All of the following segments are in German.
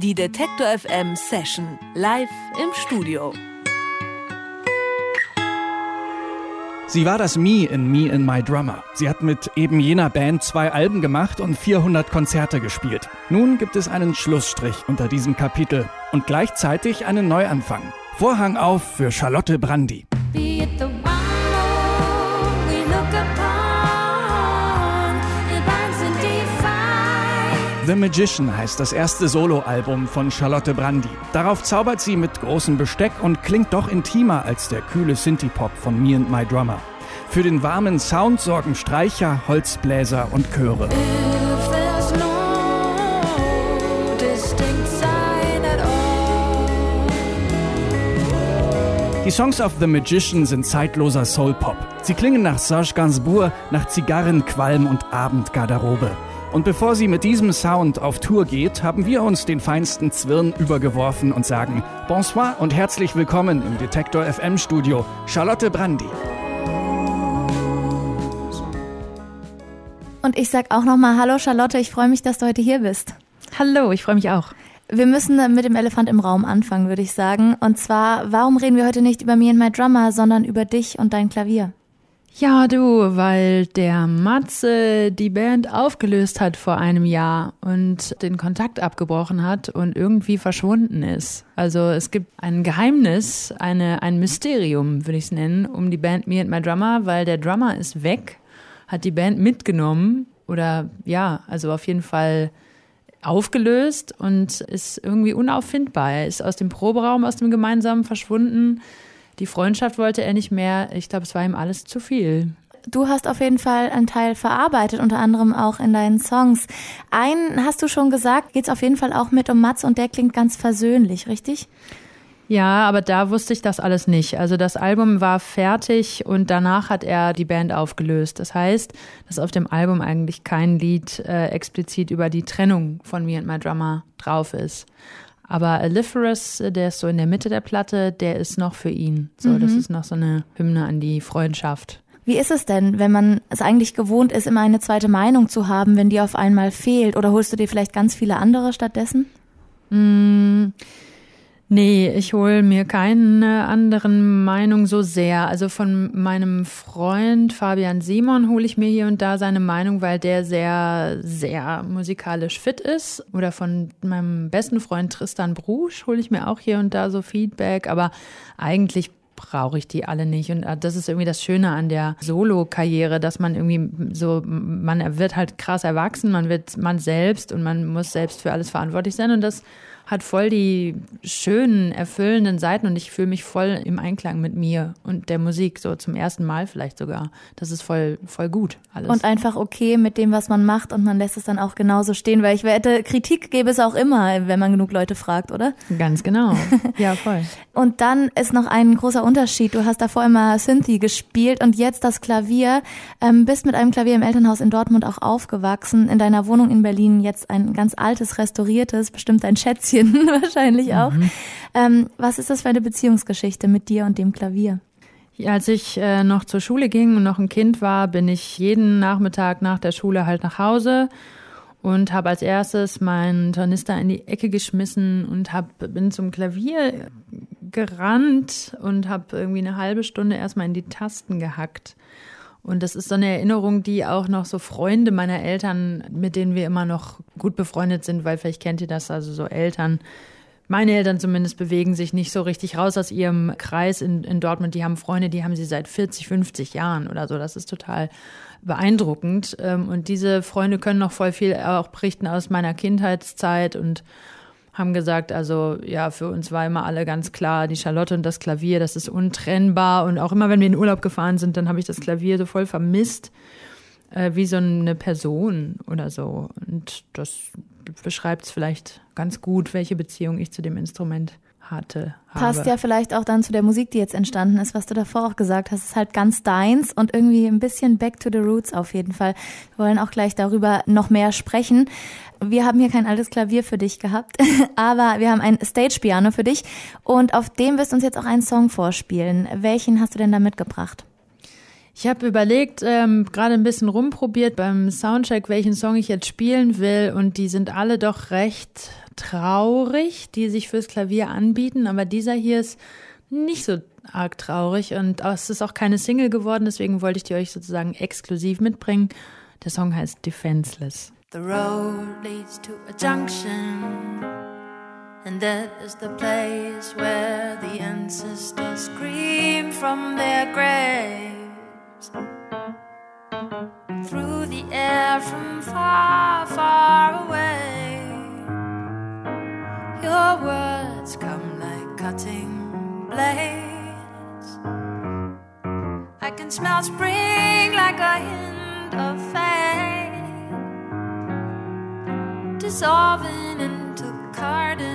Die Detektor FM Session live im Studio. Sie war das Me in Me in My Drummer. Sie hat mit eben jener Band zwei Alben gemacht und 400 Konzerte gespielt. Nun gibt es einen Schlussstrich unter diesem Kapitel und gleichzeitig einen Neuanfang. Vorhang auf für Charlotte Brandy. The Magician heißt das erste Soloalbum von Charlotte Brandy. Darauf zaubert sie mit großem Besteck und klingt doch intimer als der kühle Synthie-Pop von Me and My Drummer. Für den warmen Sound sorgen Streicher, Holzbläser und Chöre. Die Songs of The Magician sind zeitloser Soul-Pop. Sie klingen nach Serge Gainsbourg, nach Zigarren, Qualm und Abendgarderobe. Und bevor sie mit diesem Sound auf Tour geht, haben wir uns den feinsten Zwirn übergeworfen und sagen Bonsoir und herzlich willkommen im Detektor FM Studio, Charlotte Brandy. Und ich sag auch nochmal Hallo Charlotte, ich freue mich, dass du heute hier bist. Hallo, ich freue mich auch. Wir müssen mit dem Elefant im Raum anfangen, würde ich sagen. Und zwar, warum reden wir heute nicht über Me and My Drummer, sondern über dich und dein Klavier? Ja, du, weil der Matze die Band aufgelöst hat vor einem Jahr und den Kontakt abgebrochen hat und irgendwie verschwunden ist. Also es gibt ein Geheimnis, eine, ein Mysterium, würde ich es nennen, um die Band Me and My Drummer, weil der Drummer ist weg, hat die Band mitgenommen oder ja, also auf jeden Fall aufgelöst und ist irgendwie unauffindbar. Er ist aus dem Proberaum, aus dem gemeinsamen verschwunden die Freundschaft wollte er nicht mehr. Ich glaube, es war ihm alles zu viel. Du hast auf jeden Fall einen Teil verarbeitet, unter anderem auch in deinen Songs. Einen hast du schon gesagt, geht es auf jeden Fall auch mit um Mats und der klingt ganz versöhnlich, richtig? Ja, aber da wusste ich das alles nicht. Also das Album war fertig und danach hat er die Band aufgelöst. Das heißt, dass auf dem Album eigentlich kein Lied äh, explizit über die Trennung von Me and My Drummer drauf ist. Aber Aliferous, der ist so in der Mitte der Platte, der ist noch für ihn. So, mhm. das ist noch so eine Hymne an die Freundschaft. Wie ist es denn, wenn man es eigentlich gewohnt ist, immer eine zweite Meinung zu haben, wenn die auf einmal fehlt? Oder holst du dir vielleicht ganz viele andere stattdessen? Mm, Nee, ich hole mir keine anderen Meinung so sehr. Also von meinem Freund Fabian Simon hole ich mir hier und da seine Meinung, weil der sehr, sehr musikalisch fit ist. Oder von meinem besten Freund Tristan Brusch hole ich mir auch hier und da so Feedback. Aber eigentlich brauche ich die alle nicht. Und das ist irgendwie das Schöne an der Solo-Karriere, dass man irgendwie so, man wird halt krass erwachsen, man wird man selbst und man muss selbst für alles verantwortlich sein. Und das hat voll die schönen, erfüllenden Seiten und ich fühle mich voll im Einklang mit mir und der Musik, so zum ersten Mal vielleicht sogar. Das ist voll, voll gut alles. Und einfach okay mit dem, was man macht und man lässt es dann auch genauso stehen, weil ich wette, Kritik gäbe es auch immer, wenn man genug Leute fragt, oder? Ganz genau. Ja, voll. und dann ist noch ein großer Unterschied. Du hast davor immer Synthie gespielt und jetzt das Klavier. Ähm, bist mit einem Klavier im Elternhaus in Dortmund auch aufgewachsen. In deiner Wohnung in Berlin jetzt ein ganz altes, restauriertes, bestimmt ein Schätzchen Mädchen wahrscheinlich auch. Mhm. Ähm, was ist das für eine Beziehungsgeschichte mit dir und dem Klavier? Als ich äh, noch zur Schule ging und noch ein Kind war, bin ich jeden Nachmittag nach der Schule halt nach Hause und habe als erstes meinen Tornister in die Ecke geschmissen und hab, bin zum Klavier gerannt und habe irgendwie eine halbe Stunde erstmal in die Tasten gehackt. Und das ist so eine Erinnerung, die auch noch so Freunde meiner Eltern, mit denen wir immer noch gut befreundet sind, weil vielleicht kennt ihr das, also so Eltern, meine Eltern zumindest bewegen sich nicht so richtig raus aus ihrem Kreis in, in Dortmund. Die haben Freunde, die haben sie seit 40, 50 Jahren oder so. Das ist total beeindruckend. Ähm, und diese Freunde können noch voll viel auch berichten aus meiner Kindheitszeit und haben gesagt, also ja, für uns war immer alle ganz klar, die Charlotte und das Klavier, das ist untrennbar. Und auch immer, wenn wir in Urlaub gefahren sind, dann habe ich das Klavier so voll vermisst, äh, wie so eine Person oder so. Und das beschreibt es vielleicht ganz gut, welche Beziehung ich zu dem Instrument hatte. Passt ja vielleicht auch dann zu der Musik, die jetzt entstanden ist, was du davor auch gesagt hast. Es ist halt ganz deins und irgendwie ein bisschen back to the roots auf jeden Fall. Wir wollen auch gleich darüber noch mehr sprechen. Wir haben hier kein altes Klavier für dich gehabt, aber wir haben ein Stage-Piano für dich und auf dem wirst du uns jetzt auch einen Song vorspielen. Welchen hast du denn da mitgebracht? Ich habe überlegt, ähm, gerade ein bisschen rumprobiert beim Soundcheck, welchen Song ich jetzt spielen will. Und die sind alle doch recht traurig, die sich fürs Klavier anbieten. Aber dieser hier ist nicht so arg traurig. Und es ist auch keine Single geworden, deswegen wollte ich die euch sozusagen exklusiv mitbringen. Der Song heißt Defenseless. The road leads to a junction. And that is the place where the ancestors scream from their graves. Through the air from far, far away, your words come like cutting blades. I can smell spring like a hint of fate, dissolving into cardinal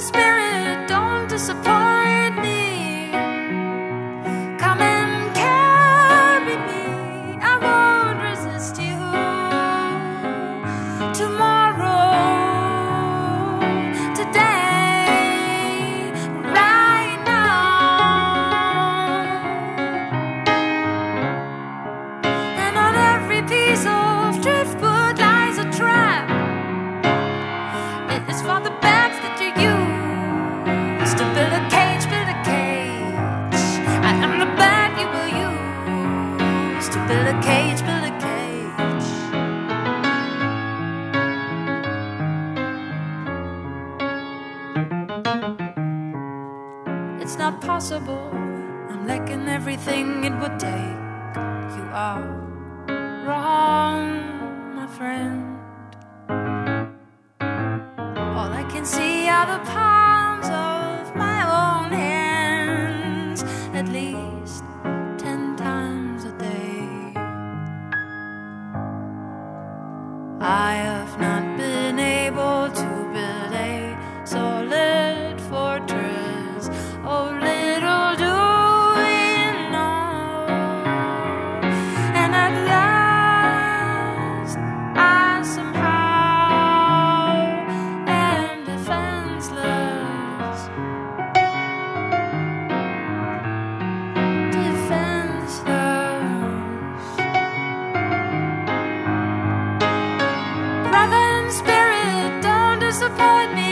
spirit. put me.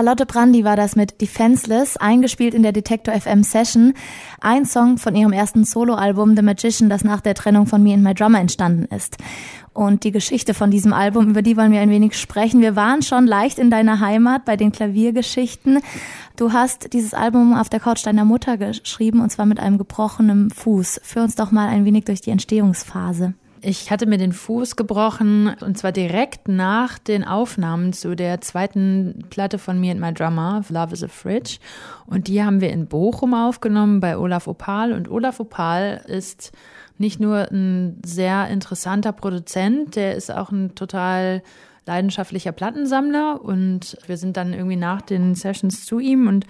Charlotte Brandy war das mit Defenseless, eingespielt in der Detector FM Session. Ein Song von ihrem ersten Soloalbum The Magician, das nach der Trennung von Me and My Drummer entstanden ist. und die Geschichte von diesem Album, über die wollen wir ein wenig sprechen. Wir waren schon leicht in deiner Heimat bei den Klaviergeschichten. Du hast dieses Album auf der Couch deiner Mutter geschrieben und zwar mit einem gebrochenen Fuß. Führ uns doch mal ein wenig durch die Entstehungsphase. Ich hatte mir den Fuß gebrochen und zwar direkt nach den Aufnahmen zu der zweiten Platte von Me and My Drummer, Love is a Fridge. Und die haben wir in Bochum aufgenommen bei Olaf Opal. Und Olaf Opal ist nicht nur ein sehr interessanter Produzent, der ist auch ein total leidenschaftlicher Plattensammler. Und wir sind dann irgendwie nach den Sessions zu ihm und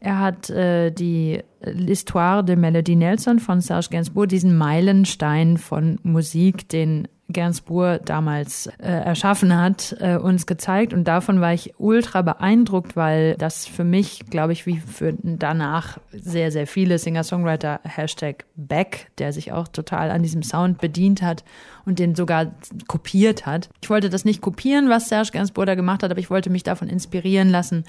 er hat äh, die L'Histoire de Melody Nelson von Serge Gainsbourg, diesen Meilenstein von Musik, den Gainsbourg damals äh, erschaffen hat, äh, uns gezeigt. Und davon war ich ultra beeindruckt, weil das für mich, glaube ich, wie für danach sehr, sehr viele Singer-Songwriter, Hashtag Back, der sich auch total an diesem Sound bedient hat und den sogar kopiert hat. Ich wollte das nicht kopieren, was Serge Gainsbourg da gemacht hat, aber ich wollte mich davon inspirieren lassen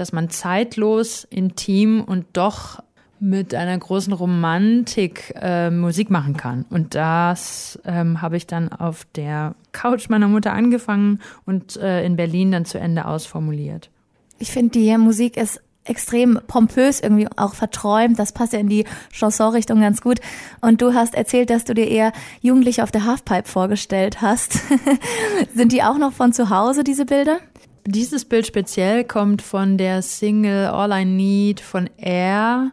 dass man zeitlos, intim und doch mit einer großen Romantik äh, Musik machen kann. Und das ähm, habe ich dann auf der Couch meiner Mutter angefangen und äh, in Berlin dann zu Ende ausformuliert. Ich finde, die Musik ist extrem pompös, irgendwie auch verträumt. Das passt ja in die Chanson-Richtung ganz gut. Und du hast erzählt, dass du dir eher Jugendliche auf der Halfpipe vorgestellt hast. Sind die auch noch von zu Hause, diese Bilder? Dieses Bild speziell kommt von der Single All I Need von Air.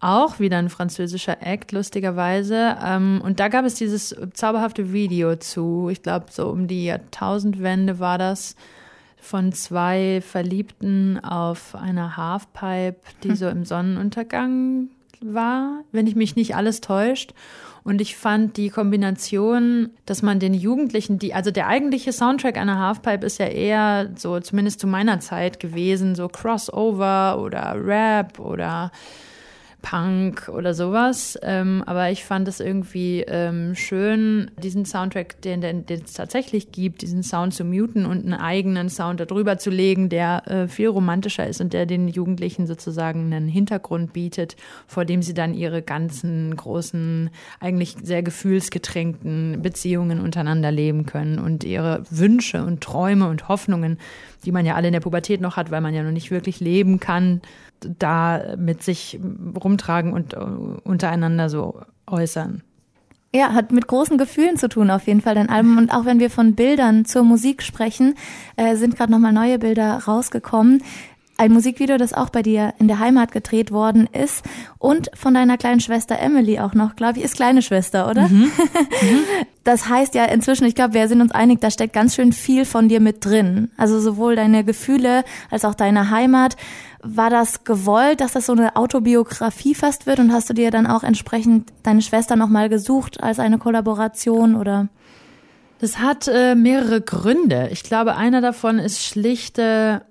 Auch wieder ein französischer Act, lustigerweise. Ähm, und da gab es dieses zauberhafte Video zu. Ich glaube, so um die Jahrtausendwende war das von zwei Verliebten auf einer Halfpipe, die hm. so im Sonnenuntergang war, wenn ich mich nicht alles täuscht. Und ich fand die Kombination, dass man den Jugendlichen, die, also der eigentliche Soundtrack einer Halfpipe ist ja eher so, zumindest zu meiner Zeit gewesen, so Crossover oder Rap oder Punk oder sowas. Ähm, aber ich fand es irgendwie ähm, schön, diesen Soundtrack, den, es tatsächlich gibt, diesen Sound zu muten und einen eigenen Sound darüber zu legen, der äh, viel romantischer ist und der den Jugendlichen sozusagen einen Hintergrund bietet, vor dem sie dann ihre ganzen großen, eigentlich sehr gefühlsgetränkten Beziehungen untereinander leben können und ihre Wünsche und Träume und Hoffnungen, die man ja alle in der Pubertät noch hat, weil man ja noch nicht wirklich leben kann, da mit sich rumtragen und äh, untereinander so äußern. Ja, hat mit großen Gefühlen zu tun, auf jeden Fall dein Album. Und auch wenn wir von Bildern zur Musik sprechen, äh, sind gerade nochmal neue Bilder rausgekommen. Ein Musikvideo, das auch bei dir in der Heimat gedreht worden ist und von deiner kleinen Schwester Emily auch noch, glaube ich, ist kleine Schwester, oder? Mhm. Mhm. Das heißt ja inzwischen, ich glaube, wir sind uns einig, da steckt ganz schön viel von dir mit drin. Also sowohl deine Gefühle als auch deine Heimat. War das gewollt, dass das so eine Autobiografie fast wird und hast du dir dann auch entsprechend deine Schwester nochmal gesucht als eine Kollaboration oder? Das hat äh, mehrere Gründe. Ich glaube, einer davon ist schlichte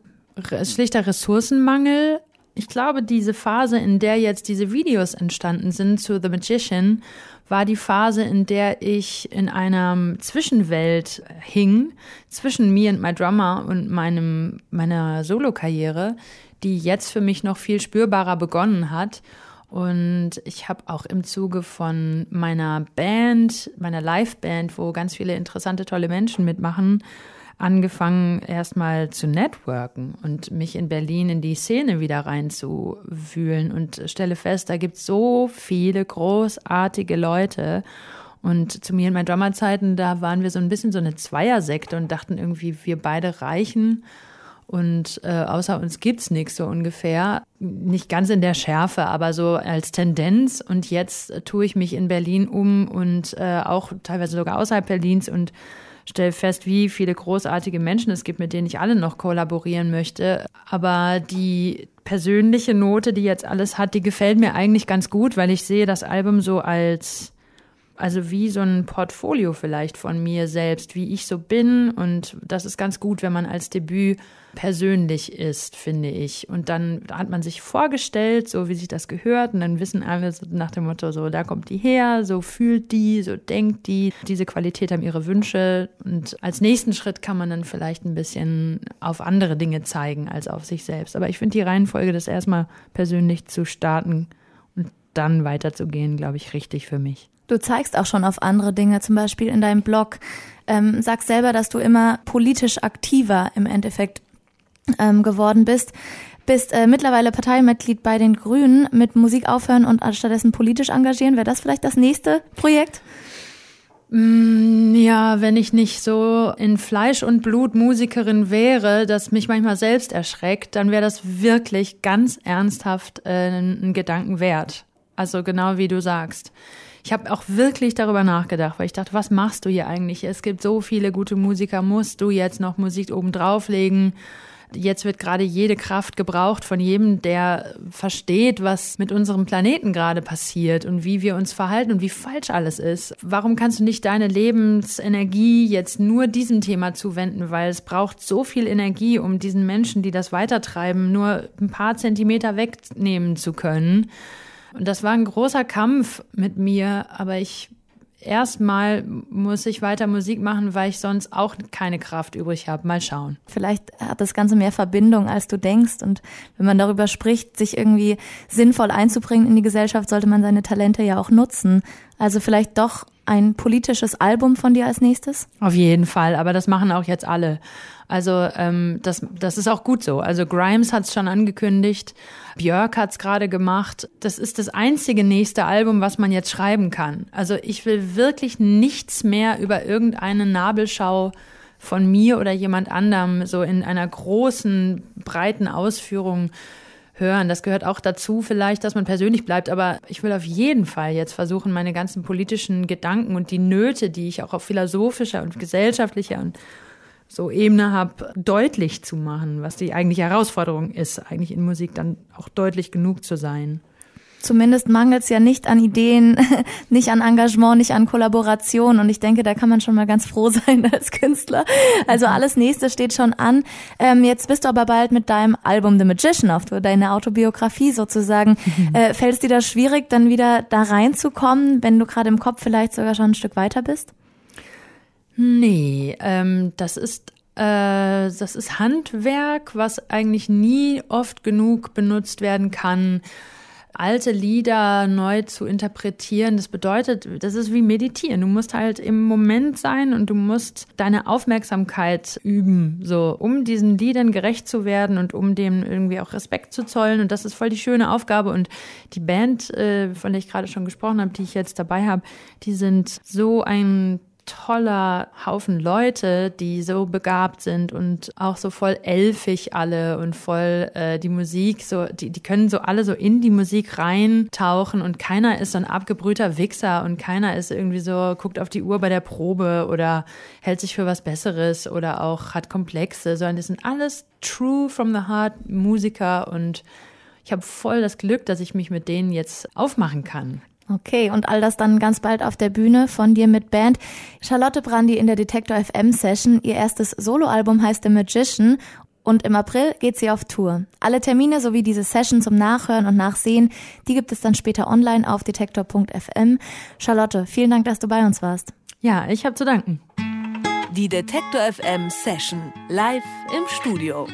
schlichter Ressourcenmangel. Ich glaube, diese Phase, in der jetzt diese Videos entstanden sind zu The Magician, war die Phase, in der ich in einer Zwischenwelt hing, zwischen Me and My Drummer und meinem, meiner Solokarriere, die jetzt für mich noch viel spürbarer begonnen hat. Und ich habe auch im Zuge von meiner Band, meiner Liveband, wo ganz viele interessante, tolle Menschen mitmachen, angefangen, erstmal zu networken und mich in Berlin in die Szene wieder reinzuwühlen und stelle fest, da gibt es so viele großartige Leute. Und zu mir in meinen Drummerzeiten, da waren wir so ein bisschen so eine Zweiersekte und dachten irgendwie, wir beide reichen und äh, außer uns gibt's nichts so ungefähr. Nicht ganz in der Schärfe, aber so als Tendenz. Und jetzt äh, tue ich mich in Berlin um und äh, auch teilweise sogar außerhalb Berlins und stelle fest, wie viele großartige Menschen es gibt, mit denen ich alle noch kollaborieren möchte. Aber die persönliche Note, die jetzt alles hat, die gefällt mir eigentlich ganz gut, weil ich sehe das Album so als also wie so ein Portfolio vielleicht von mir selbst, wie ich so bin. Und das ist ganz gut, wenn man als Debüt persönlich ist, finde ich. Und dann hat man sich vorgestellt, so wie sich das gehört. Und dann wissen alle so nach dem Motto, so da kommt die her, so fühlt die, so denkt die. Diese Qualität haben ihre Wünsche. Und als nächsten Schritt kann man dann vielleicht ein bisschen auf andere Dinge zeigen als auf sich selbst. Aber ich finde die Reihenfolge, das erstmal persönlich zu starten und dann weiterzugehen, glaube ich, richtig für mich. Du zeigst auch schon auf andere Dinge, zum Beispiel in deinem Blog ähm, sagst selber, dass du immer politisch aktiver im Endeffekt ähm, geworden bist bist äh, mittlerweile Parteimitglied bei den Grünen mit Musik aufhören und stattdessen politisch engagieren. Wäre das vielleicht das nächste Projekt? Mm, ja, wenn ich nicht so in Fleisch und Blut Musikerin wäre, das mich manchmal selbst erschreckt, dann wäre das wirklich ganz ernsthaft äh, ein Gedanken wert. Also genau wie du sagst. Ich habe auch wirklich darüber nachgedacht, weil ich dachte, was machst du hier eigentlich? Es gibt so viele gute Musiker, musst du jetzt noch Musik oben drauflegen? Jetzt wird gerade jede Kraft gebraucht von jedem, der versteht, was mit unserem Planeten gerade passiert und wie wir uns verhalten und wie falsch alles ist. Warum kannst du nicht deine Lebensenergie jetzt nur diesem Thema zuwenden? Weil es braucht so viel Energie, um diesen Menschen, die das weitertreiben, nur ein paar Zentimeter wegnehmen zu können. Und das war ein großer Kampf mit mir, aber ich erstmal muss ich weiter Musik machen, weil ich sonst auch keine Kraft übrig habe. Mal schauen. Vielleicht hat das Ganze mehr Verbindung, als du denkst. Und wenn man darüber spricht, sich irgendwie sinnvoll einzubringen in die Gesellschaft, sollte man seine Talente ja auch nutzen. Also vielleicht doch ein politisches Album von dir als nächstes? Auf jeden Fall, aber das machen auch jetzt alle. Also ähm, das, das ist auch gut so. Also Grimes hat es schon angekündigt, Björk hat es gerade gemacht. Das ist das einzige nächste Album, was man jetzt schreiben kann. Also ich will wirklich nichts mehr über irgendeine Nabelschau von mir oder jemand anderem so in einer großen, breiten Ausführung hören. Das gehört auch dazu vielleicht, dass man persönlich bleibt. Aber ich will auf jeden Fall jetzt versuchen, meine ganzen politischen Gedanken und die Nöte, die ich auch auf philosophischer und gesellschaftlicher und so Ebene habe, deutlich zu machen, was die eigentliche Herausforderung ist, eigentlich in Musik dann auch deutlich genug zu sein. Zumindest mangelt es ja nicht an Ideen, nicht an Engagement, nicht an Kollaboration. Und ich denke, da kann man schon mal ganz froh sein als Künstler. Also alles Nächste steht schon an. Ähm, jetzt bist du aber bald mit deinem Album The Magician auf Tour, deine Autobiografie sozusagen. Äh, Fällt es dir da schwierig, dann wieder da reinzukommen, wenn du gerade im Kopf vielleicht sogar schon ein Stück weiter bist? Nee, ähm, das ist äh, das ist Handwerk, was eigentlich nie oft genug benutzt werden kann. Alte Lieder neu zu interpretieren, das bedeutet, das ist wie meditieren. Du musst halt im Moment sein und du musst deine Aufmerksamkeit üben, so um diesen Liedern gerecht zu werden und um dem irgendwie auch Respekt zu zollen. Und das ist voll die schöne Aufgabe. Und die Band, äh, von der ich gerade schon gesprochen habe, die ich jetzt dabei habe, die sind so ein toller Haufen Leute, die so begabt sind und auch so voll elfig alle und voll äh, die Musik, so, die, die können so alle so in die Musik reintauchen und keiner ist so ein abgebrühter Wichser und keiner ist irgendwie so, guckt auf die Uhr bei der Probe oder hält sich für was Besseres oder auch hat Komplexe, sondern das sind alles true from the heart Musiker und ich habe voll das Glück, dass ich mich mit denen jetzt aufmachen kann. Okay, und all das dann ganz bald auf der Bühne von dir mit Band. Charlotte Brandy in der Detector FM Session. Ihr erstes Soloalbum heißt The Magician und im April geht sie auf Tour. Alle Termine sowie diese Session zum Nachhören und Nachsehen, die gibt es dann später online auf detektor.fm. Charlotte, vielen Dank, dass du bei uns warst. Ja, ich habe zu danken. Die Detektor FM Session live im Studio.